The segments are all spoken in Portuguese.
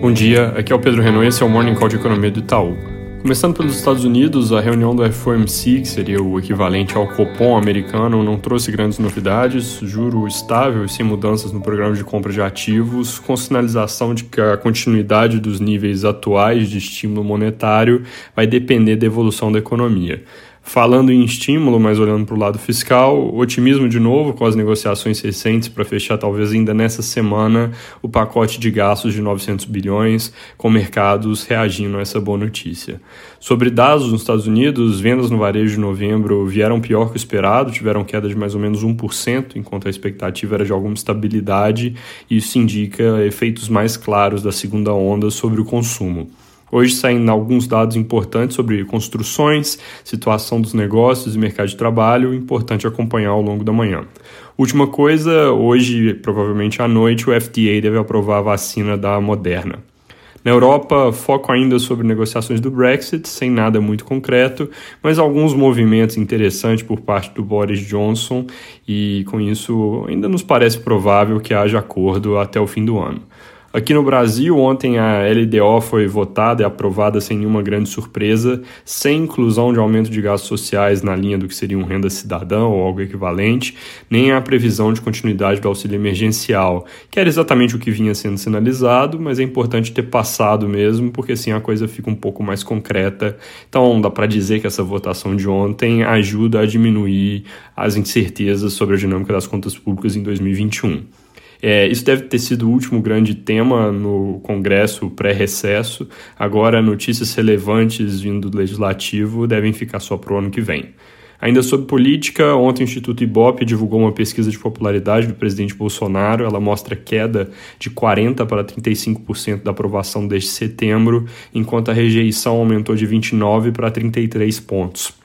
Bom dia, aqui é o Pedro Renault e esse é o Morning Call de Economia do Itaú. Começando pelos Estados Unidos, a reunião do FOMC, que seria o equivalente ao Copom americano, não trouxe grandes novidades, juro estável e sem mudanças no programa de compra de ativos, com sinalização de que a continuidade dos níveis atuais de estímulo monetário vai depender da evolução da economia. Falando em estímulo, mas olhando para o lado fiscal, otimismo de novo com as negociações recentes para fechar talvez ainda nessa semana o pacote de gastos de 900 bilhões, com mercados reagindo a essa boa notícia. Sobre dados nos Estados Unidos, vendas no varejo de novembro vieram pior que o esperado, tiveram queda de mais ou menos 1%, enquanto a expectativa era de alguma estabilidade, e isso indica efeitos mais claros da segunda onda sobre o consumo. Hoje saem alguns dados importantes sobre construções, situação dos negócios e mercado de trabalho, importante acompanhar ao longo da manhã. Última coisa, hoje, provavelmente à noite, o FDA deve aprovar a vacina da Moderna. Na Europa, foco ainda sobre negociações do Brexit, sem nada muito concreto, mas alguns movimentos interessantes por parte do Boris Johnson, e com isso ainda nos parece provável que haja acordo até o fim do ano. Aqui no Brasil, ontem a LDO foi votada e aprovada sem nenhuma grande surpresa, sem inclusão de aumento de gastos sociais na linha do que seria um renda cidadão ou algo equivalente, nem a previsão de continuidade do auxílio emergencial, que era exatamente o que vinha sendo sinalizado, mas é importante ter passado mesmo, porque assim a coisa fica um pouco mais concreta. Então dá para dizer que essa votação de ontem ajuda a diminuir as incertezas sobre a dinâmica das contas públicas em 2021. É, isso deve ter sido o último grande tema no Congresso pré-recesso. Agora, notícias relevantes vindo do Legislativo devem ficar só para o ano que vem. Ainda sobre política, ontem o Instituto Ibope divulgou uma pesquisa de popularidade do presidente Bolsonaro. Ela mostra queda de 40% para 35% da aprovação desde setembro, enquanto a rejeição aumentou de 29% para 33 pontos.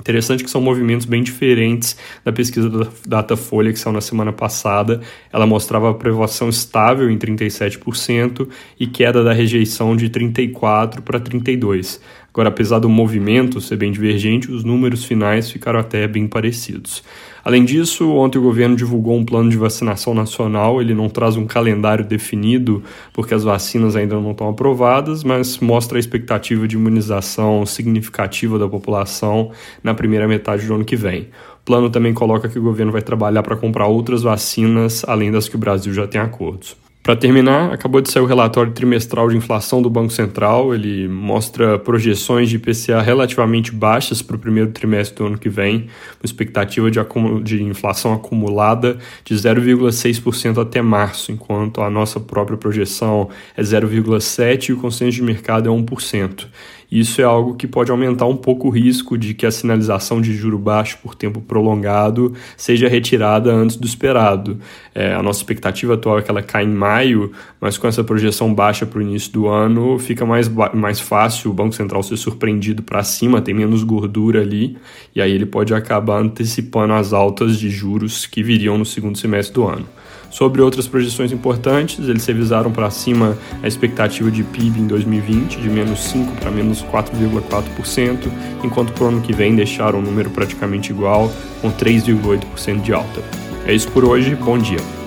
Interessante que são movimentos bem diferentes da pesquisa da Datafolha que saiu na semana passada. Ela mostrava aprovação estável em 37% e queda da rejeição de 34% para 32%. Agora, apesar do movimento ser bem divergente, os números finais ficaram até bem parecidos. Além disso, ontem o governo divulgou um plano de vacinação nacional. Ele não traz um calendário definido, porque as vacinas ainda não estão aprovadas, mas mostra a expectativa de imunização significativa da população na primeira metade do ano que vem. O plano também coloca que o governo vai trabalhar para comprar outras vacinas, além das que o Brasil já tem acordos. Para terminar, acabou de sair o relatório trimestral de inflação do Banco Central. Ele mostra projeções de IPCA relativamente baixas para o primeiro trimestre do ano que vem, uma expectativa de, de inflação acumulada de 0,6% até março, enquanto a nossa própria projeção é 0,7% e o consenso de mercado é 1%. Isso é algo que pode aumentar um pouco o risco de que a sinalização de juro baixo por tempo prolongado seja retirada antes do esperado. É, a nossa expectativa atual é que ela caia em maio, mas com essa projeção baixa para o início do ano, fica mais, mais fácil o Banco Central ser surpreendido para cima, tem menos gordura ali, e aí ele pode acabar antecipando as altas de juros que viriam no segundo semestre do ano. Sobre outras projeções importantes, eles revisaram para cima a expectativa de PIB em 2020 de menos 5 para menos 4,4%, enquanto para o ano que vem deixaram o número praticamente igual, com 3,8% de alta. É isso por hoje, bom dia.